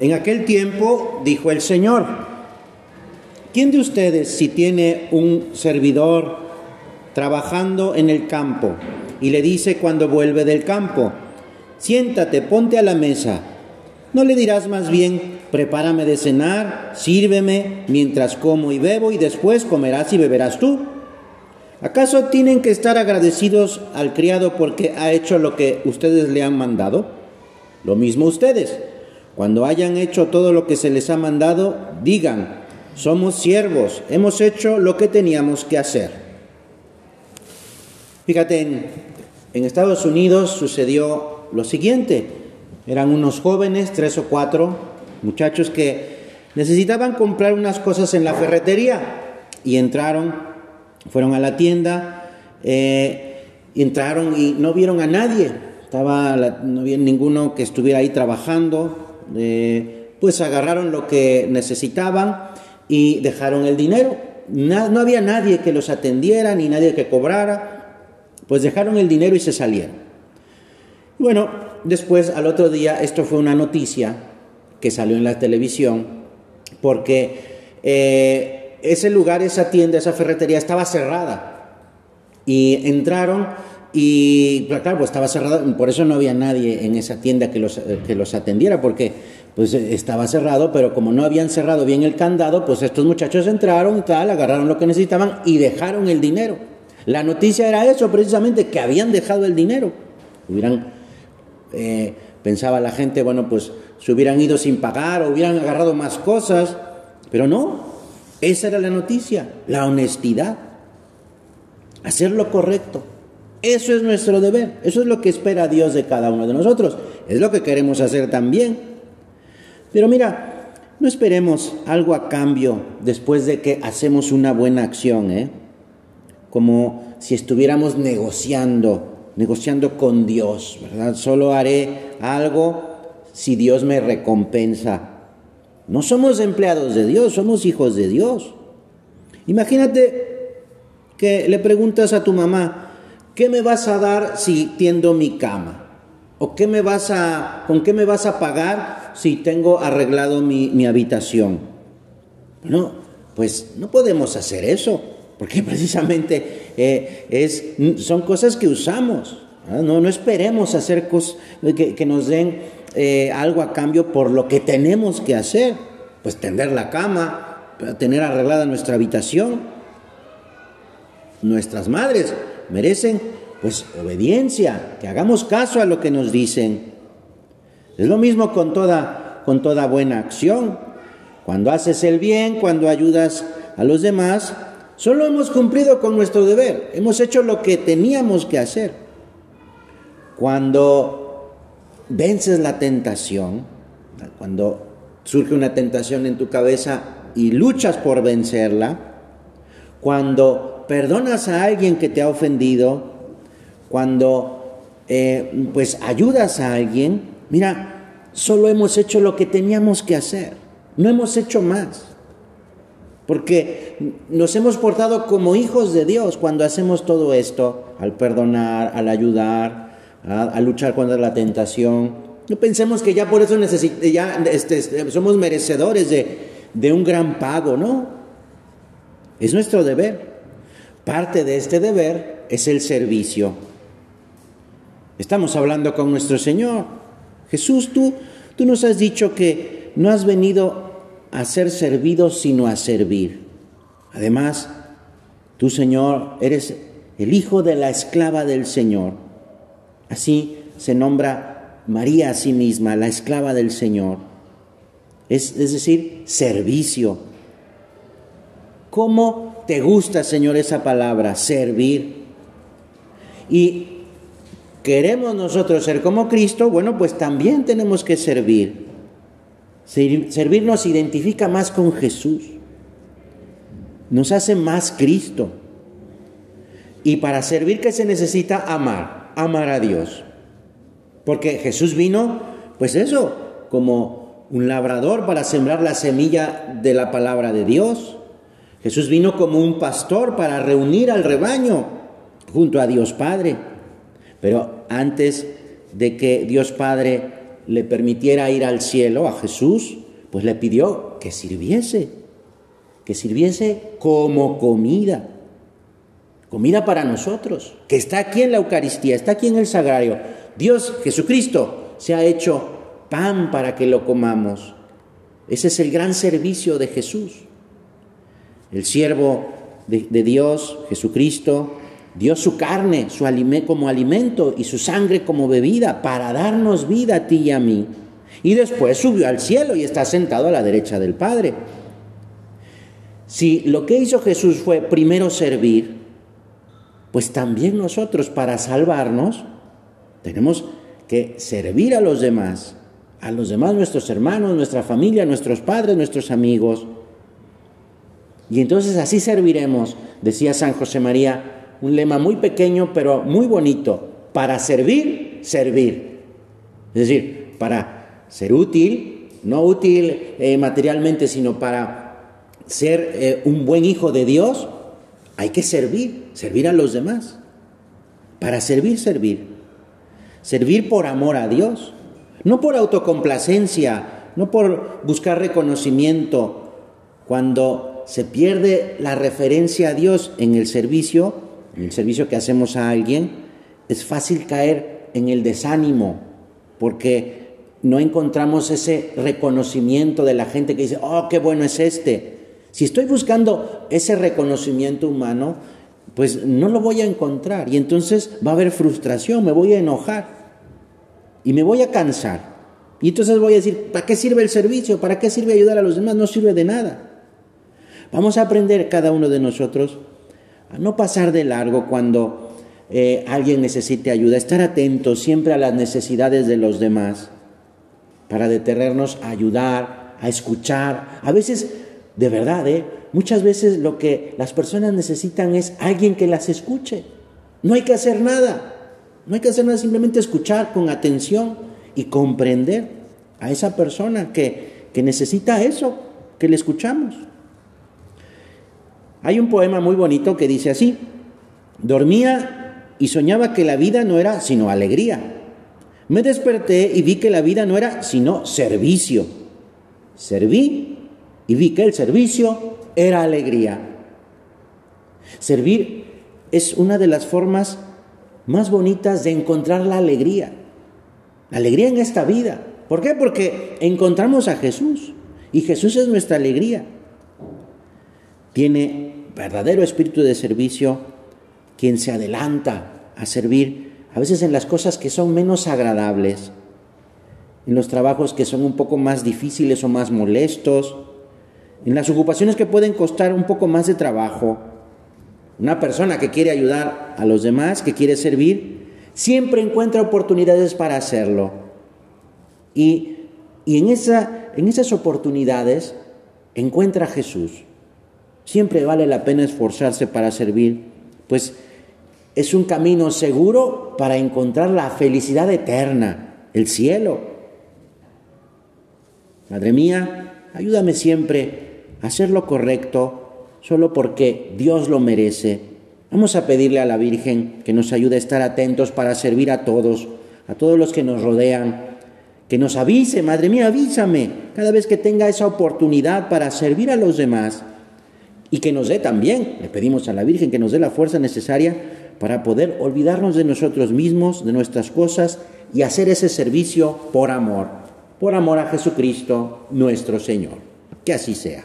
En aquel tiempo dijo el Señor, ¿quién de ustedes si tiene un servidor trabajando en el campo y le dice cuando vuelve del campo, siéntate, ponte a la mesa, ¿no le dirás más bien, prepárame de cenar, sírveme mientras como y bebo y después comerás y beberás tú? ¿Acaso tienen que estar agradecidos al criado porque ha hecho lo que ustedes le han mandado? Lo mismo ustedes. Cuando hayan hecho todo lo que se les ha mandado, digan, somos siervos, hemos hecho lo que teníamos que hacer. Fíjate, en, en Estados Unidos sucedió lo siguiente. Eran unos jóvenes, tres o cuatro muchachos que necesitaban comprar unas cosas en la ferretería y entraron, fueron a la tienda, eh, entraron y no vieron a nadie. No había ninguno que estuviera ahí trabajando, pues agarraron lo que necesitaban y dejaron el dinero. no había nadie que los atendiera ni nadie que cobrara, pues dejaron el dinero y se salieron. Bueno, después al otro día esto fue una noticia que salió en la televisión porque eh, ese lugar, esa tienda, esa ferretería estaba cerrada y entraron y claro, pues estaba cerrado, por eso no había nadie en esa tienda que los, que los atendiera, porque pues estaba cerrado, pero como no habían cerrado bien el candado, pues estos muchachos entraron y tal, agarraron lo que necesitaban y dejaron el dinero. La noticia era eso, precisamente, que habían dejado el dinero. Hubieran, eh, pensaba la gente, bueno, pues se hubieran ido sin pagar o hubieran agarrado más cosas, pero no, esa era la noticia, la honestidad, hacer lo correcto. Eso es nuestro deber, eso es lo que espera Dios de cada uno de nosotros, es lo que queremos hacer también. Pero mira, no esperemos algo a cambio después de que hacemos una buena acción, ¿eh? como si estuviéramos negociando, negociando con Dios, ¿verdad? Solo haré algo si Dios me recompensa. No somos empleados de Dios, somos hijos de Dios. Imagínate que le preguntas a tu mamá, ¿qué me vas a dar si tiendo mi cama? ¿O qué me vas a, con qué me vas a pagar si tengo arreglado mi, habitación? No, pues no podemos hacer eso, porque precisamente eh, es, son cosas que usamos. No, no esperemos hacer cosas que, que nos den eh, algo a cambio por lo que tenemos que hacer. Pues tender la cama, tener arreglada nuestra habitación. Nuestras madres merecen pues obediencia, que hagamos caso a lo que nos dicen. Es lo mismo con toda, con toda buena acción. Cuando haces el bien, cuando ayudas a los demás, solo hemos cumplido con nuestro deber, hemos hecho lo que teníamos que hacer. Cuando vences la tentación, cuando surge una tentación en tu cabeza y luchas por vencerla, cuando perdonas a alguien que te ha ofendido, cuando eh, pues ayudas a alguien, mira, solo hemos hecho lo que teníamos que hacer, no hemos hecho más. Porque nos hemos portado como hijos de Dios cuando hacemos todo esto, al perdonar, al ayudar, a, luchar contra la tentación. No pensemos que ya por eso ya este, somos merecedores de, de un gran pago, ¿no? Es nuestro deber. Parte de este deber es el servicio. Estamos hablando con nuestro Señor. Jesús, tú, tú nos has dicho que no has venido a ser servido, sino a servir. Además, tú, Señor, eres el hijo de la esclava del Señor. Así se nombra María a sí misma, la esclava del Señor. Es, es decir, servicio. ¿Cómo ¿Te gusta, Señor, esa palabra, servir? Y queremos nosotros ser como Cristo, bueno, pues también tenemos que servir. Servir nos identifica más con Jesús, nos hace más Cristo. Y para servir, ¿qué se necesita? Amar, amar a Dios. Porque Jesús vino, pues eso, como un labrador para sembrar la semilla de la palabra de Dios. Jesús vino como un pastor para reunir al rebaño junto a Dios Padre. Pero antes de que Dios Padre le permitiera ir al cielo a Jesús, pues le pidió que sirviese, que sirviese como comida, comida para nosotros, que está aquí en la Eucaristía, está aquí en el sagrario. Dios, Jesucristo, se ha hecho pan para que lo comamos. Ese es el gran servicio de Jesús. El siervo de, Dios, Jesucristo, dio su carne su como alimento y su sangre como bebida para darnos vida a ti y a mí. Y después subió al cielo y está sentado a la derecha del Padre. Si lo que hizo Jesús fue primero servir, pues también nosotros para salvarnos tenemos que servir a los demás, a los demás nuestros hermanos, nuestra familia, nuestros padres, nuestros amigos. Y entonces así serviremos, decía San José María, un lema muy pequeño pero muy bonito, para servir, servir. Es decir, para ser útil, no útil eh, materialmente, sino para ser eh, un buen hijo de Dios, hay que servir, servir a los demás. Para servir, servir. Servir por amor a Dios, no por autocomplacencia, no por buscar reconocimiento. Cuando se pierde la referencia a Dios en el servicio, en el servicio que hacemos a alguien, es fácil caer en el desánimo, porque no encontramos ese reconocimiento de la gente que dice, oh, qué bueno es este. Si estoy buscando ese reconocimiento humano, pues no lo voy a encontrar y entonces va a haber frustración, me voy a enojar y me voy a cansar. Y entonces voy a decir, ¿para qué sirve el servicio? ¿Para qué sirve ayudar a los demás? No sirve de nada. Vamos a aprender cada uno de nosotros a no pasar de largo cuando eh, alguien necesite ayuda, estar atentos siempre a las necesidades de los demás para detenernos a ayudar, a escuchar. A veces, de verdad, ¿eh? muchas veces lo que las personas necesitan es alguien que las escuche. No hay que hacer nada, no hay que hacer nada, simplemente escuchar con atención y comprender a esa persona que, que necesita eso, que le escuchamos. Hay un poema muy bonito que dice así, dormía y soñaba que la vida no era sino alegría. Me desperté y vi que la vida no era sino servicio. Serví y vi que el servicio era alegría. Servir es una de las formas más bonitas de encontrar la alegría. La alegría en esta vida. ¿Por qué? Porque encontramos a Jesús y Jesús es nuestra alegría. Tiene verdadero espíritu de servicio quien se adelanta a servir, a veces en las cosas que son menos agradables, en los trabajos que son un poco más difíciles o más molestos, en las ocupaciones que pueden costar un poco más de trabajo. Una persona que quiere ayudar a los demás, que quiere servir, siempre encuentra oportunidades para hacerlo. Y, y en, esa, en esas oportunidades encuentra a Jesús. Siempre vale la pena esforzarse para servir, pues es un camino seguro para encontrar la felicidad eterna, el cielo. Madre mía, ayúdame siempre a hacer lo correcto solo porque Dios lo merece. Vamos a pedirle a la Virgen que nos ayude a estar atentos para servir a todos, a todos los que nos rodean. Que nos avise, Madre mía, avísame cada vez que tenga esa oportunidad para servir a los demás y que nos dé también, le pedimos a la Virgen que nos dé la fuerza necesaria para poder olvidarnos de nosotros mismos, de nuestras cosas y hacer ese servicio por amor, por amor a Jesucristo nuestro Señor. Que así sea.